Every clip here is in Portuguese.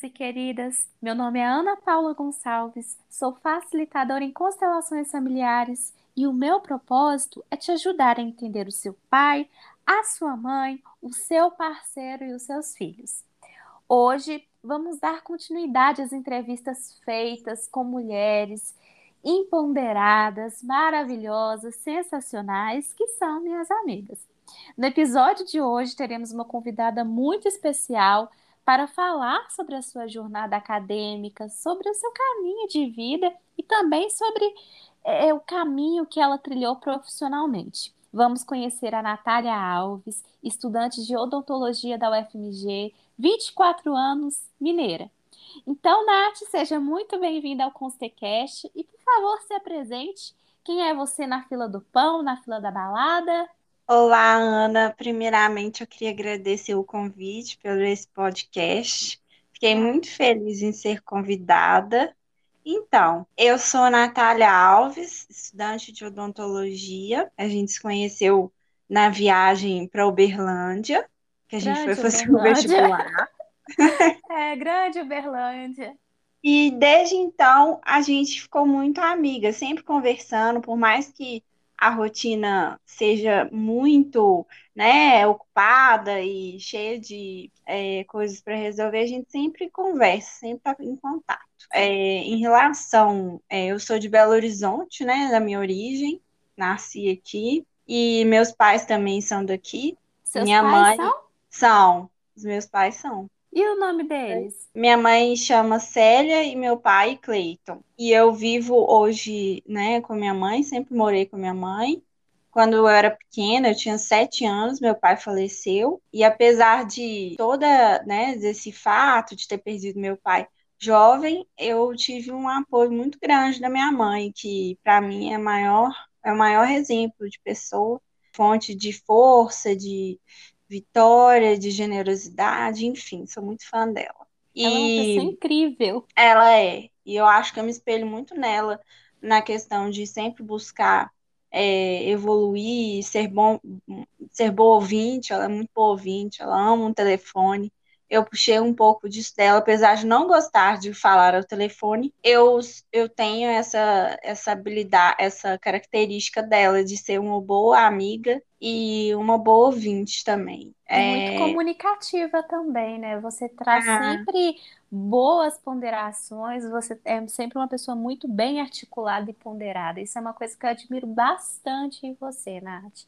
queridos e queridas. Meu nome é Ana Paula Gonçalves, sou facilitadora em constelações familiares e o meu propósito é te ajudar a entender o seu pai, a sua mãe, o seu parceiro e os seus filhos. Hoje vamos dar continuidade às entrevistas feitas com mulheres empoderadas, maravilhosas, sensacionais, que são minhas amigas. No episódio de hoje teremos uma convidada muito especial para falar sobre a sua jornada acadêmica, sobre o seu caminho de vida e também sobre é, o caminho que ela trilhou profissionalmente. Vamos conhecer a Natália Alves, estudante de odontologia da UFMG, 24 anos, mineira. Então, Nath, seja muito bem-vinda ao Constecast e, por favor, se apresente. Quem é você na fila do pão, na fila da balada? Olá, Ana. Primeiramente, eu queria agradecer o convite pelo esse podcast. Fiquei muito feliz em ser convidada. Então, eu sou Natália Alves, estudante de odontologia. A gente se conheceu na viagem para Uberlândia, que a gente Grande foi fazer o vestibular. É, grande Uberlândia. E desde então a gente ficou muito amiga, sempre conversando, por mais que a rotina seja muito, né, ocupada e cheia de é, coisas para resolver, a gente sempre conversa, sempre está em contato. É, em relação, é, eu sou de Belo Horizonte, né, da minha origem, nasci aqui, e meus pais também são daqui. Seus minha mãe são? são, os meus pais são. E o nome deles? Minha mãe chama Célia e meu pai Cleiton. E eu vivo hoje, né, com minha mãe, sempre morei com minha mãe. Quando eu era pequena, eu tinha sete anos, meu pai faleceu. E apesar de toda, né, desse fato de ter perdido meu pai jovem, eu tive um apoio muito grande da minha mãe, que para mim é maior, é o maior exemplo de pessoa, fonte de força, de vitória, de generosidade, enfim, sou muito fã dela. Ela é uma E pessoa incrível. ela é, e eu acho que eu me espelho muito nela na questão de sempre buscar é, evoluir, ser bom, ser boa ouvinte, ela é muito boa ouvinte, ela ama um telefone. Eu puxei um pouco disso dela, apesar de não gostar de falar ao telefone, eu, eu tenho essa, essa habilidade, essa característica dela de ser uma boa amiga e uma boa ouvinte também. E muito É, comunicativa também, né? Você traz ah, sempre boas ponderações, você é sempre uma pessoa muito bem articulada e ponderada. Isso é uma coisa que eu admiro bastante em você, Nath,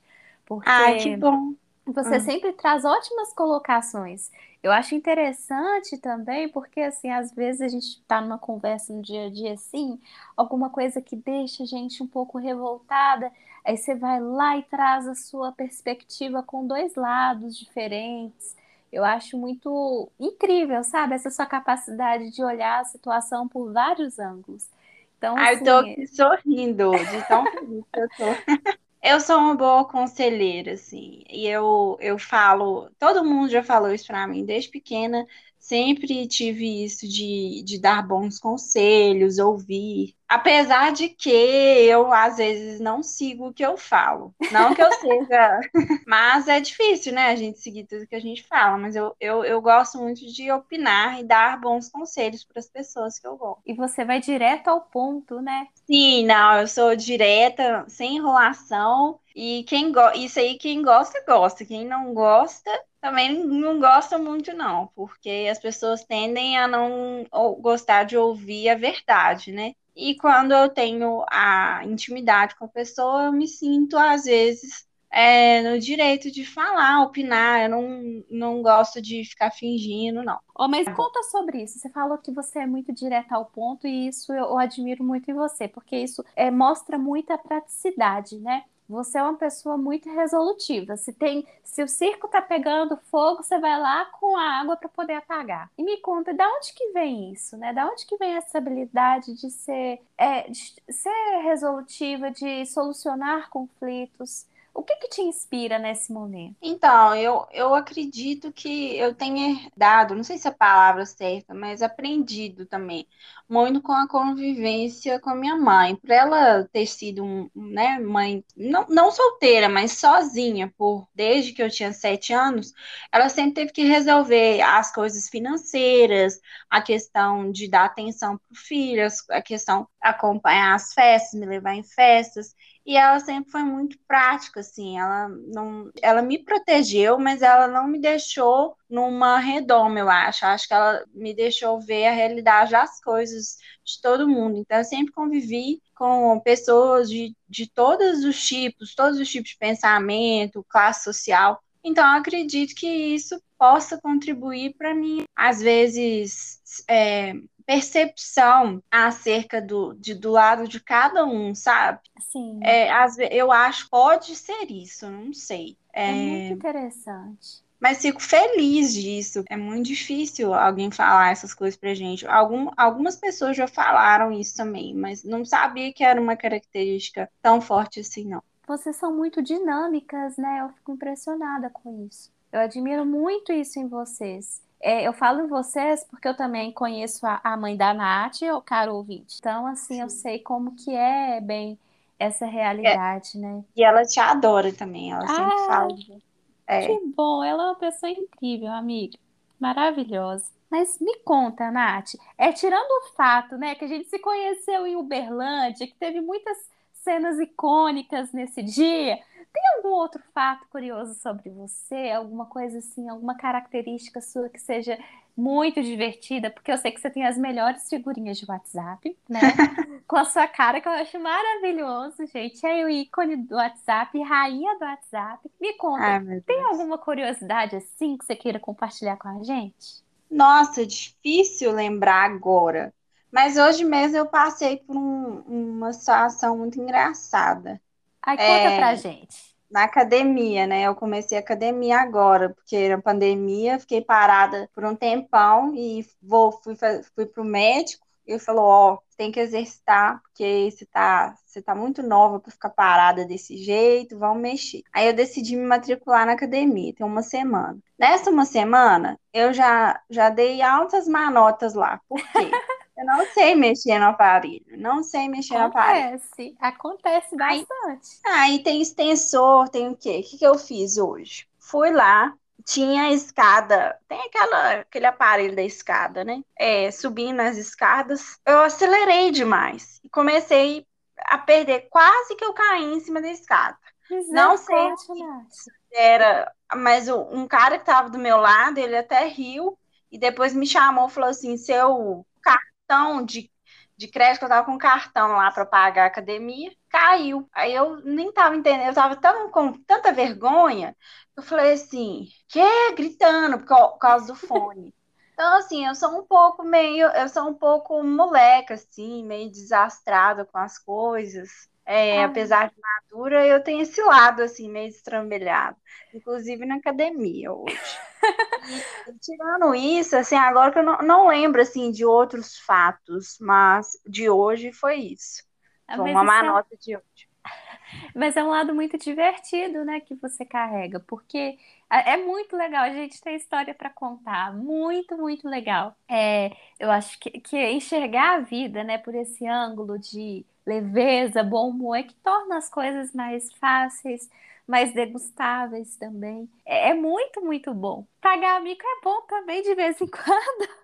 ai, que porque bom. Você Ah, sempre traz ótimas colocações. Eu acho interessante também, porque assim, às vezes a gente está numa conversa no dia a dia assim, alguma coisa que deixa a gente um pouco revoltada, aí você vai lá e traz a sua perspectiva com dois lados diferentes. Eu acho muito incrível, sabe? Essa sua capacidade de olhar a situação por vários ângulos. Então, ai, eu tô assim, sorrindo de tão feliz que eu tô. Eu sou uma boa conselheira, assim, e eu, eu falo, todo mundo já falou isso pra mim desde pequena, sempre tive isso de, de dar bons conselhos, ouvir, apesar de que eu às vezes não sigo o que eu falo, não que eu seja, mas é difícil, né, a gente seguir tudo que a gente fala, mas eu, eu, eu gosto muito de opinar e dar bons conselhos para as pessoas que eu gosto. e você vai direto ao ponto, né? Sim, não, eu sou direta, sem enrolação. E quem go... isso aí, quem gosta, gosta. Quem não gosta, também não gosta muito, não, porque as pessoas tendem a não gostar de ouvir a verdade, né? E quando eu tenho a intimidade com a pessoa, eu me sinto, às vezes, é, no direito de falar, opinar. Eu não, não gosto de ficar fingindo, não. Oh, mas conta sobre isso. Você falou que você é muito direta ao ponto e isso eu, eu admiro muito em você, porque isso é, mostra muita praticidade, né? Você é uma pessoa muito resolutiva. Se tem, se o circo tá pegando fogo, você vai lá com a água para poder apagar. E me conta, da onde que vem isso, né? Da onde que vem essa habilidade de ser, é, de ser resolutiva, de solucionar conflitos? O que que te inspira nesse momento? Então, eu, eu acredito que eu tenha herdado, não sei se é a palavra certa, mas aprendido também, muito com a convivência com a minha mãe. Por ela ter sido, né, mãe, não, não solteira, mas sozinha, por desde que eu tinha sete anos, ela sempre teve que resolver as coisas financeiras, a questão de dar atenção para o filho, a questão acompanhar as festas, me levar em festas. E ela sempre foi muito prática, assim, ela não, ela me protegeu, mas ela não me deixou numa redoma, eu acho. Acho que ela me deixou ver a realidade das coisas de todo mundo. Então, eu sempre convivi com pessoas de, de todos os tipos, todos os tipos de pensamento, classe social. Então, eu acredito que isso possa contribuir para mim, às vezes, é, percepção acerca do, de, do lado de cada um, sabe? Sim. É, as, eu acho pode ser isso, não sei. É, é muito interessante. Mas fico feliz disso. É muito difícil alguém falar essas coisas pra gente. Algum, algumas pessoas já falaram isso também, mas não sabia que era uma característica tão forte assim, não. Vocês são muito dinâmicas, né? Eu fico impressionada com isso. Eu admiro muito isso em vocês. É, eu falo em vocês porque eu também conheço a, a mãe da Nath, o caro ouvinte. Então, assim, Sim. eu sei como que é bem essa realidade, é. né? E ela te adora também, ela ah, sempre fala. É. Que bom, ela é uma pessoa incrível, amiga. Maravilhosa. Mas me conta, Nath, é tirando o fato, né, que a gente se conheceu em Uberlândia, que teve muitas cenas icônicas nesse dia, tem algum outro fato curioso sobre você? Alguma coisa assim, alguma característica sua que seja muito divertida? Porque eu sei que você tem as melhores figurinhas de WhatsApp, né? Com a sua cara, que eu acho maravilhoso, gente. É o ícone do WhatsApp, rainha do WhatsApp. Me conta, Ai, tem alguma curiosidade assim que você queira compartilhar com a gente? Nossa, difícil lembrar agora. Mas hoje mesmo eu passei por um, uma situação muito engraçada. Ai, conta é, pra gente. Na academia, né? Eu comecei a academia agora, porque era pandemia, fiquei parada por um tempão e vou, fui, fui pro médico. Ele falou: Ó, oh, tem que exercitar, porque você tá, você tá muito nova para ficar parada desse jeito, vamos mexer. Aí eu decidi me matricular na academia, tem uma semana. Nessa uma semana, eu já, já dei altas manotas lá. Por quê? Eu não sei mexer no aparelho. Não sei mexer acontece, no aparelho. Acontece. Acontece bastante. Aí, aí tem extensor, tem o quê? O que, que eu fiz hoje? Fui lá, tinha escada, tem aquela, aquele aparelho da escada, né? É, subindo as escadas, eu acelerei demais e comecei a perder, quase que eu caí em cima da escada. Não sei se era, mas um cara que estava do meu lado, ele até riu e depois me chamou e falou assim: seu cartão de, de crédito, que eu tava com cartão lá para pagar a academia, caiu. Aí eu nem tava entendendo, eu tava tão, com tanta vergonha, eu falei assim, que? Gritando por causa do fone. Então, assim, eu sou um pouco meio, eu sou um pouco moleca, assim, meio desastrada com as coisas. É, apesar de madura, eu tenho esse lado, assim, meio estrambelhado. Inclusive na academia hoje. tirando isso, assim, agora que eu não, não, lembro, assim, de outros fatos, mas de hoje foi isso. Ah, foi uma má nota de hoje. Mas é um lado muito divertido, né, que você carrega, porque é muito legal, a gente tem história para contar, muito, muito legal. É, eu acho que, que enxergar a vida, né, por esse ângulo de leveza, bom humor, é que torna as coisas mais fáceis, mais degustáveis também. É, é muito, muito bom. Pagar amigo é bom também de vez em quando.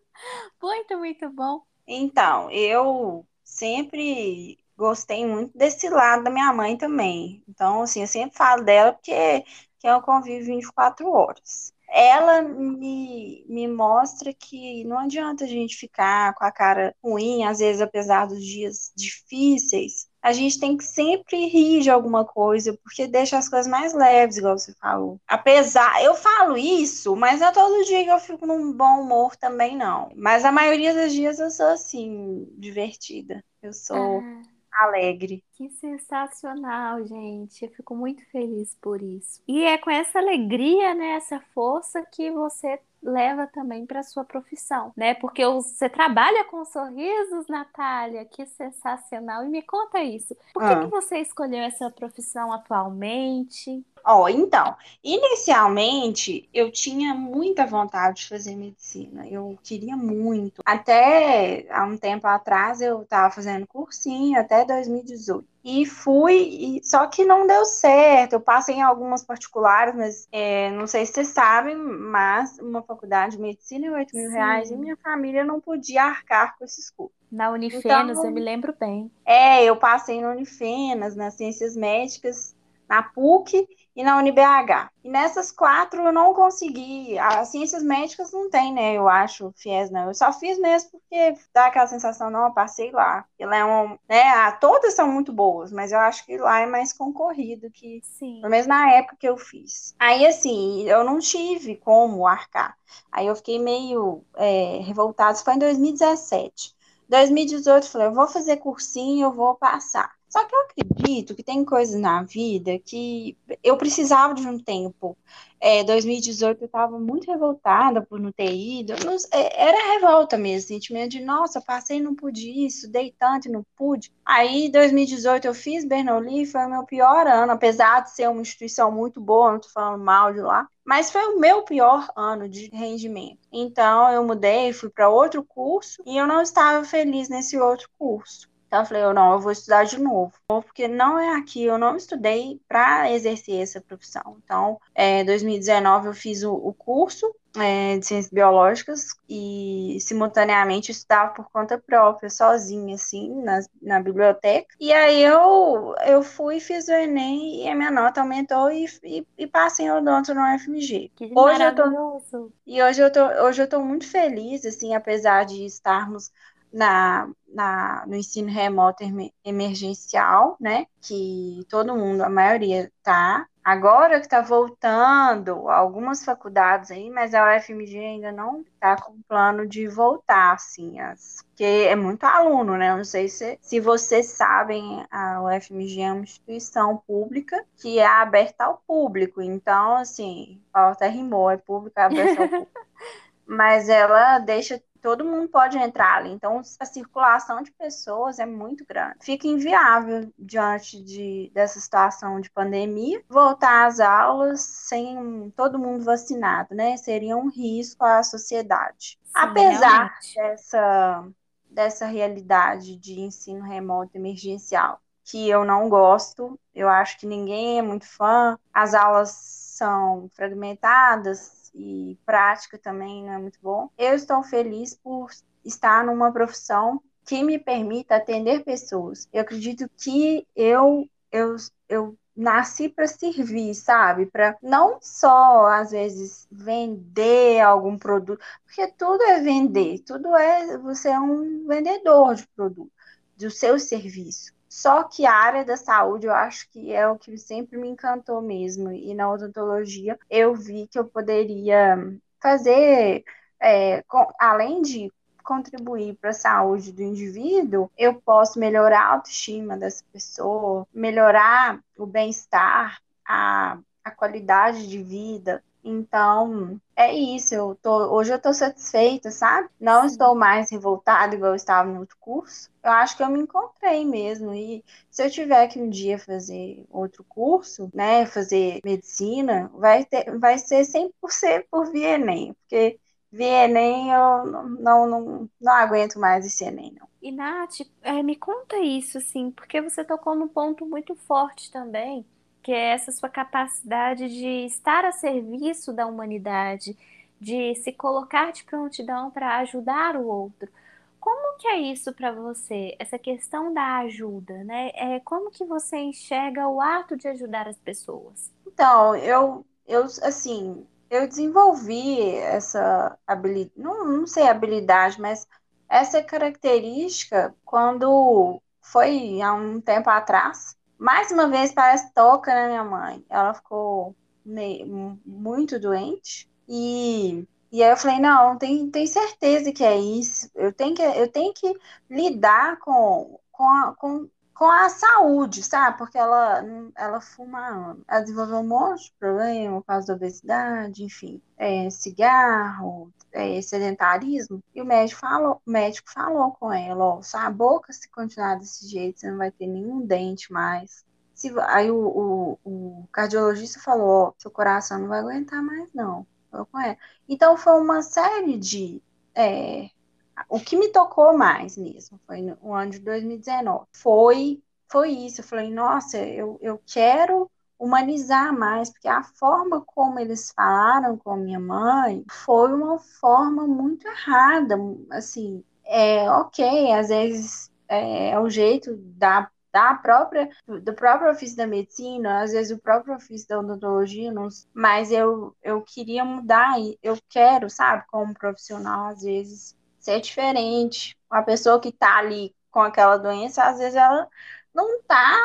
muito, muito bom. Então, eu sempre gostei muito desse lado da minha mãe também. Então, assim, eu sempre falo dela porque que é um convívio 24 horas ela me, me mostra que não adianta a gente ficar com a cara ruim, às vezes, apesar dos dias difíceis. A gente tem que sempre rir de alguma coisa, porque deixa as coisas mais leves, igual você falou. Apesar, eu falo isso, mas não é todo dia que eu fico num bom humor também, não. Mas a maioria dos dias eu sou assim, divertida. Eu sou. Ah alegre. Que sensacional, gente. Eu fico muito feliz por isso. E é com essa alegria, né, essa força que você leva também para sua profissão, né? Porque você trabalha com sorrisos, Natália, que sensacional. E me conta isso. Por que, Ah. que você escolheu essa profissão atualmente? Ó, então, inicialmente eu tinha muita vontade de fazer medicina, eu queria muito. Até há um tempo atrás eu estava fazendo cursinho, até 2018. E fui, e- só que não deu certo. Eu passei em algumas particulares, mas é, não sei se vocês sabem, mas uma faculdade de medicina é 8 mil reais e Sim. minha família não podia arcar com esses custos. Na Unifenas, Então, eu me lembro bem. É, eu passei no Unifenas, nas Ciências Médicas, na PUC e na UniBH. E nessas quatro eu não consegui. As Ciências Médicas não tem, né? Eu acho, FIES não. Eu só fiz mesmo porque dá aquela sensação, não, eu passei lá. Ela é um, né? ah, Todas são muito boas, mas eu acho que lá é mais concorrido que Sim. pelo menos na época que eu fiz. Aí, assim, eu não tive como arcar. Aí eu fiquei meio é, revoltada. Isso foi em 2017. 2018, eu falei, eu vou fazer cursinho, eu vou passar. Só que eu acredito que tem coisas na vida que eu precisava de um tempo. É, 2018 eu estava muito revoltada por não ter ido. Não- é, era revolta mesmo, sentimento de, nossa, passei não pude isso, dei tanto e não pude. Aí, 2018 eu fiz Bernoulli, foi o meu pior ano, apesar de ser uma instituição muito boa, não tô falando mal de lá, mas foi o meu pior ano de rendimento. Então, eu mudei, fui para outro curso e eu não estava feliz nesse outro curso. Então, eu falei, eu não, eu vou estudar de novo, porque não é aqui, eu não estudei para exercer essa profissão. Então, em 2019 eu fiz o, o curso é, de ciências biológicas e simultaneamente estudava por conta própria, sozinha, assim, na, na biblioteca. E aí eu, eu fui, fiz o Enem e a minha nota aumentou e, e, e passei em odonto no UFMG. Que Hoje eu tô e hoje eu tô, hoje eu tô muito feliz, assim, apesar de estarmos na, na, no ensino remoto emer- emergencial, né? Que todo mundo, a maioria tá. Agora que tá voltando algumas faculdades aí, mas a UFMG ainda não tá com plano de voltar, assim, as, porque é muito aluno, né? Não sei se, se vocês sabem, a UFMG é uma instituição pública que é aberta ao público. Então, assim, ó, até rimou, é pública, é aberta ao público mas ela deixa todo mundo pode entrar ali. Então a circulação de pessoas é muito grande. Fica inviável diante de, dessa situação de pandemia voltar às aulas sem todo mundo vacinado, né? Seria um risco à sociedade. Sim, Apesar realmente. dessa dessa realidade de ensino remoto emergencial, que eu não gosto, eu acho que ninguém é muito fã. As aulas são fragmentadas e prática também não é muito bom. Eu estou feliz por estar numa profissão que me permita atender pessoas. Eu acredito que eu eu, eu nasci para servir, sabe? Para não só às vezes vender algum produto, porque tudo é vender, tudo é você é um vendedor de produto, do seu serviço. Só que a área da saúde eu acho que é o que sempre me encantou mesmo. E na odontologia eu vi que eu poderia fazer, é, com- além de contribuir para a saúde do indivíduo, eu posso melhorar a autoestima dessa pessoa, melhorar o bem-estar, a, a qualidade de vida. Então, é isso. Eu tô, hoje eu estou satisfeita, sabe? Não estou mais revoltada igual eu estava no outro curso. Eu acho que eu me encontrei mesmo. E se eu tiver que um dia fazer outro curso, né, fazer medicina, vai ter, vai ser 100% por via Enem, porque via Enem eu não, não, não, não aguento mais esse Enem, não. E Nath, é, me conta isso, assim, porque você tocou num ponto muito forte também, que é essa sua capacidade de estar a serviço da humanidade, de se colocar de prontidão para ajudar o outro. Como que é isso para você? Essa questão da ajuda, né? É, como que você enxerga o ato de ajudar as pessoas? Então, eu, eu assim, eu desenvolvi essa habilidade, não, não sei habilidade, mas essa característica quando foi há um tempo atrás. Mais uma vez, parece toca na minha mãe. Ela ficou meio, muito doente e, e aí eu falei, não, tem, tem certeza que é isso. Eu tenho que, eu tenho que lidar com, com, a- com, com a saúde, sabe? Porque ela, ela fuma, ela desenvolveu um monte de problema por causa da obesidade, enfim, é, cigarro, é, sedentarismo. E o médico falou, o médico falou com ela, ó, sua boca se continuar desse jeito, você não vai ter nenhum dente mais. Se, aí o, o, o cardiologista falou, ó, seu coração não vai aguentar mais, não. Então foi uma série de é, o que me tocou mais mesmo foi no ano de 2019. Foi, foi isso. Eu falei, nossa, eu, eu quero humanizar mais, porque a forma como eles falaram com a minha mãe foi uma forma muito errada. Assim, é ok, às vezes é, é o jeito da da própria do próprio ofício da medicina, às vezes o próprio ofício da odontologia, não, mas eu eu queria mudar, eu quero, sabe, como profissional, às vezes ser diferente. Uma pessoa que está ali com aquela doença, às vezes ela não está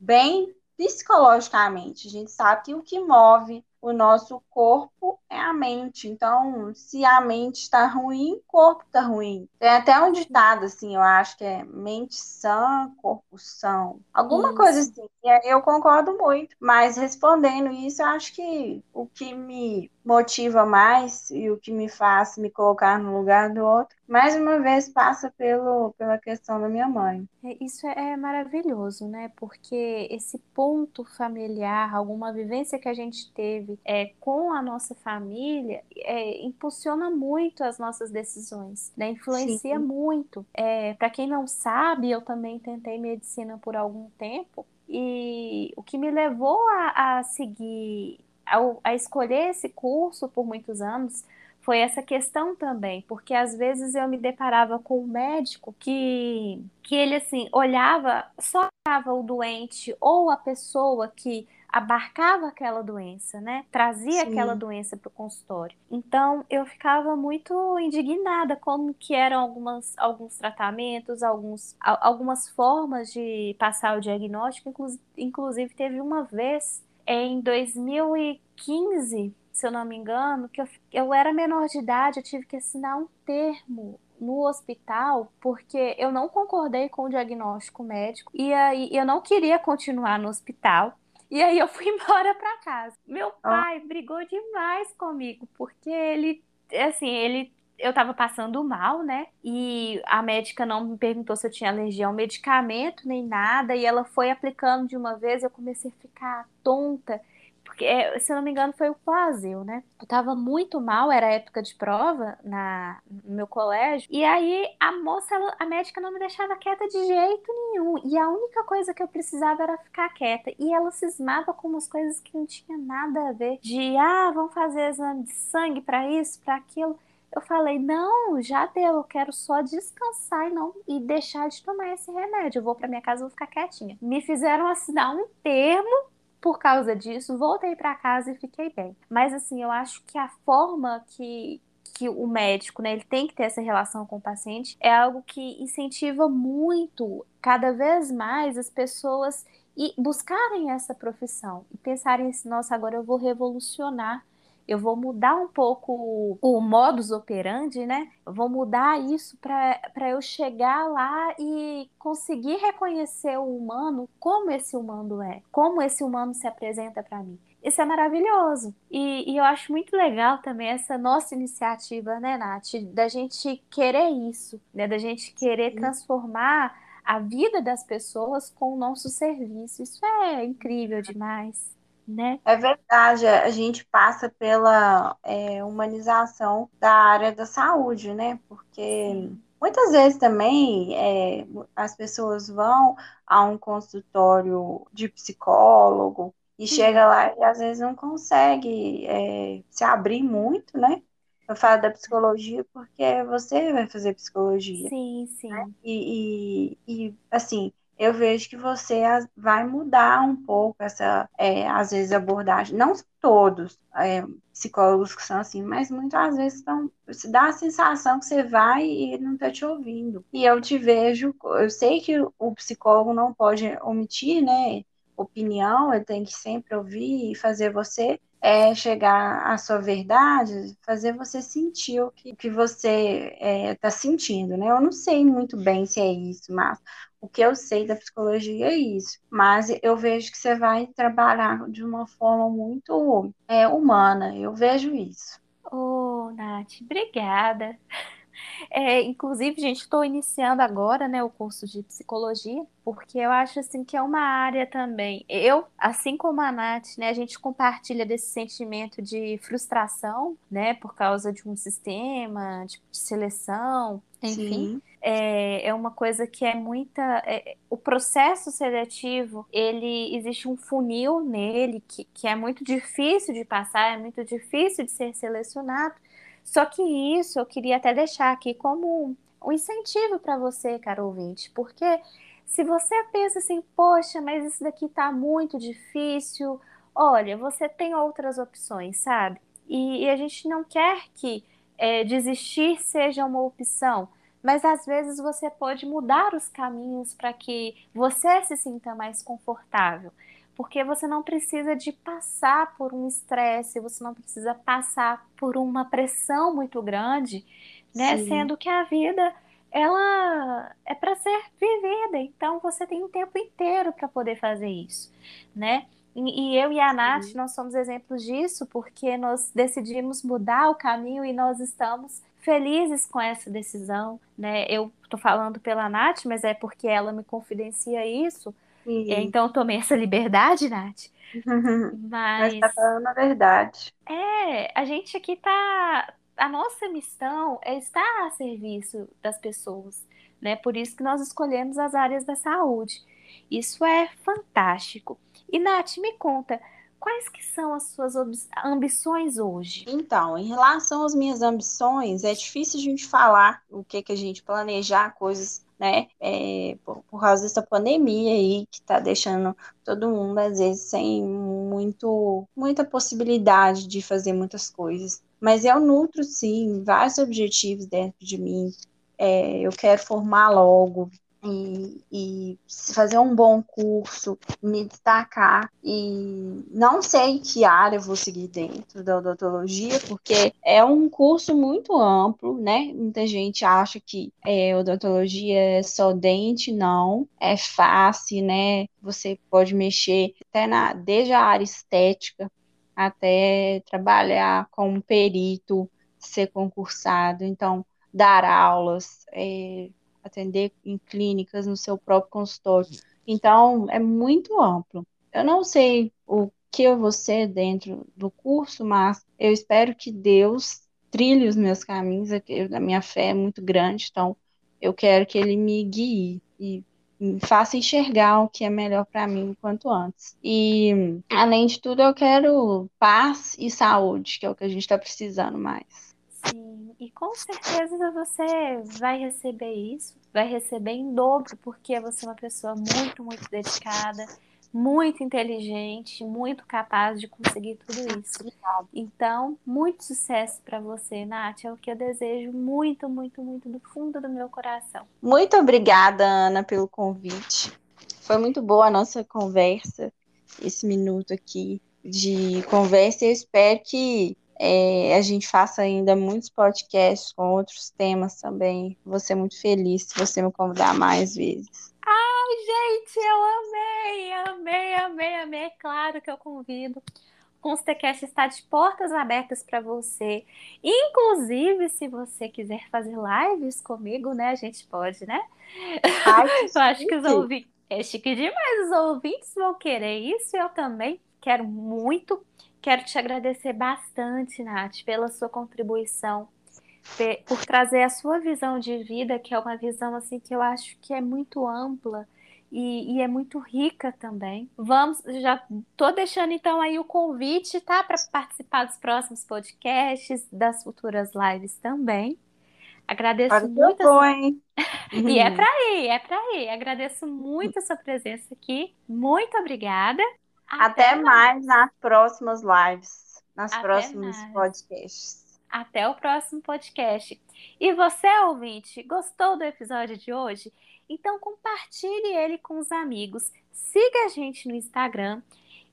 bem psicologicamente. A gente sabe que o que move o nosso corpo é a mente. Então, se a mente está ruim, o corpo está ruim. Tem até um ditado, assim, eu acho que é mente sã, corpo são. Alguma isso. coisa assim. E eu concordo muito. Mas respondendo isso, eu acho que o que me motiva mais e o que me faz me colocar no lugar do outro, mais uma vez passa pelo, pela questão da minha mãe. É, isso é, é maravilhoso, né? Porque esse ponto familiar, alguma vivência que a gente teve é, com a nossa família, é, impulsiona muito as nossas decisões, né? Influencia Sim. muito. É, Para quem não sabe, eu também tentei medicina por algum tempo. E o que me levou a, a seguir ao, a escolher esse curso por muitos anos foi essa questão também, porque às vezes eu me deparava com um médico que, que ele assim olhava, só olhava o doente ou a pessoa que abarcava aquela doença, né? Trazia Sim. aquela doença para o consultório. Então eu ficava muito indignada como que eram algumas, alguns tratamentos, alguns, algumas formas de passar o diagnóstico. Inclusive teve uma vez em 2015, se eu não me engano, que eu, eu era menor de idade, eu tive que assinar um termo no hospital porque eu não concordei com o diagnóstico médico e aí eu não queria continuar no hospital. E aí eu fui embora para casa. Meu pai oh. brigou demais comigo porque ele assim, ele eu estava passando mal, né? E a médica não me perguntou se eu tinha alergia ao medicamento nem nada, e ela foi aplicando de uma vez, eu comecei a ficar tonta, porque, é, se eu não me engano, foi o Plaseu, né? Eu tava muito mal, era época de prova na, no meu colégio, e aí a moça, a médica não me deixava quieta de jeito nenhum, e a única coisa que eu precisava era ficar quieta, e ela cismava com umas coisas que não tinha nada a ver, de, ah, vamos fazer exame de sangue para isso, para aquilo. Eu falei, não, já deu, eu quero só descansar e não e deixar de tomar esse remédio. Eu vou para minha casa, vou ficar quietinha. Me fizeram assinar um termo por causa disso, voltei para casa e fiquei bem. Mas assim, eu acho que a forma que que o médico, né, ele tem que ter essa relação com o paciente, é algo que incentiva muito, cada vez mais, as pessoas e buscarem essa profissão e pensarem assim, nossa, agora eu vou revolucionar eu vou mudar um pouco o modus operandi, né? Eu vou mudar isso para eu chegar lá e conseguir reconhecer o humano como esse humano é, como esse humano se apresenta para mim. Isso é maravilhoso. E, e, eu acho muito legal também essa nossa iniciativa, né, Nath? Da gente querer isso, né? Da gente querer Sim. transformar a vida das pessoas com o nosso serviço. Isso é incrível demais né? É verdade, a gente passa pela é, humanização da área da saúde, né? Porque muitas vezes também é, as pessoas vão a um consultório de psicólogo e chega lá e às vezes não consegue é, se abrir muito, né? Eu falo da psicologia porque você vai fazer psicologia. Sim, sim. Né? E, e, e, assim, eu vejo que você vai mudar um pouco essa, é, às vezes, abordagem. Não todos é, psicólogos que são assim, mas muitas vezes estão, se dá a sensação que você vai e ele não está te ouvindo. E eu te vejo, eu sei que o psicólogo não pode omitir, né, opinião, ele tem que sempre ouvir e fazer você, é chegar à sua verdade, fazer você sentir o que, que você está é, tá sentindo, né? Eu não sei muito bem se é isso, mas o que eu sei da psicologia é isso. Mas eu vejo que você vai trabalhar de uma forma muito é, humana. Eu vejo isso. Ô, oh, Nath, obrigada. É, inclusive, gente, estou iniciando agora, né, o curso de psicologia, porque eu acho assim que é uma área também. Eu, assim como a Nath, né, a gente compartilha desse sentimento de frustração, né, por causa de um sistema de seleção, enfim. Sim. É, é uma coisa que é muita. É, o processo seletivo, ele existe um funil nele que, que é muito difícil de passar, é muito difícil de ser selecionado. Só que isso eu queria até deixar aqui como um incentivo para você, caro ouvinte, porque se você pensa assim, poxa, mas isso daqui tá muito difícil, olha, você tem outras opções, sabe? E, e a gente não quer que é, desistir seja uma opção, mas às vezes você pode mudar os caminhos para que você se sinta mais confortável porque você não precisa de passar por um estresse, você não precisa passar por uma pressão muito grande, né? Sim. Sendo que a vida ela é para ser vivida, então você tem um tempo inteiro para poder fazer isso, né? E, eu e a Nath, Sim. nós somos exemplos disso, porque nós decidimos mudar o caminho e nós estamos felizes com essa decisão, né? Eu tô falando pela Nath, mas é porque ela me confidencia isso, é, então eu tomei essa liberdade, Nath. Mas... Mas tá falando a verdade. É, a gente aqui tá. A nossa missão é estar a serviço das pessoas, né? Por isso que nós escolhemos as áreas da saúde. Isso é fantástico. E Nath, me conta, quais que são as suas ambições hoje? Então, em relação às minhas ambições, é difícil a gente falar o que que a gente planejar coisas né? É, por, por, causa dessa pandemia aí que está deixando todo mundo, às vezes, sem muito, muita possibilidade de fazer muitas coisas. Mas eu nutro, sim, vários objetivos dentro de mim. É, eu quero formar logo, e, e, fazer um bom curso, me destacar e não sei que área vou seguir dentro da odontologia, porque é um curso muito amplo, né? Muita gente acha que é, odontologia é só dente, não, é fácil, né? Você pode mexer até na, desde a área estética até trabalhar como perito, ser concursado, então dar aulas, é, atender em clínicas no seu próprio consultório. Então, é muito amplo. Eu não sei o que eu vou ser dentro do curso, mas eu espero que Deus trilhe os meus caminhos. A minha fé é muito grande, então eu quero que Ele me guie e me faça enxergar o que é melhor para mim quanto antes. E, além de tudo, eu quero paz e saúde, que é o que a gente está precisando mais. Sim, e com certeza você vai receber isso, vai receber em dobro, porque você é uma pessoa muito, muito dedicada, muito inteligente, muito capaz de conseguir tudo isso. Então, muito sucesso para você, Nath. É o que eu desejo muito, muito, muito do fundo do meu coração. Muito obrigada, Ana, pelo convite. Foi muito boa a nossa conversa, esse minuto aqui de conversa. Eu espero que é, a gente faça ainda muitos podcasts com outros temas também. Vou ser muito feliz se você me convidar mais vezes. Ai, gente, eu amei, amei, amei, amei. É claro que eu convido. O Constecast está de portas abertas para você. Inclusive, se você quiser fazer lives comigo, né? A gente pode, né? Ai, eu acho que os ouvintes. É chique demais, os ouvintes vão querer isso. Eu também quero muito. Quero te agradecer bastante, Nath, pela sua contribuição, por trazer a sua visão de vida, que é uma visão assim que eu acho que é muito ampla e, e é muito rica também. Vamos, já tô deixando então aí o convite, tá, para participar dos próximos podcasts, das futuras lives também. Agradeço Pode muito. Bom, hein? e é para ir, é para ir. Agradeço muito a sua presença aqui. Muito obrigada. Até, Até mais. mais nas próximas lives, nas Até próximos mais. podcasts. Até o próximo podcast. E você, ouvinte, gostou do episódio de hoje? Então compartilhe ele com os amigos, siga a gente no Instagram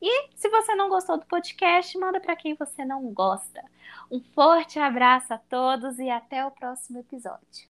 E se você não gostou do podcast, manda para quem você não gosta. Um forte abraço a todos e até o próximo episódio.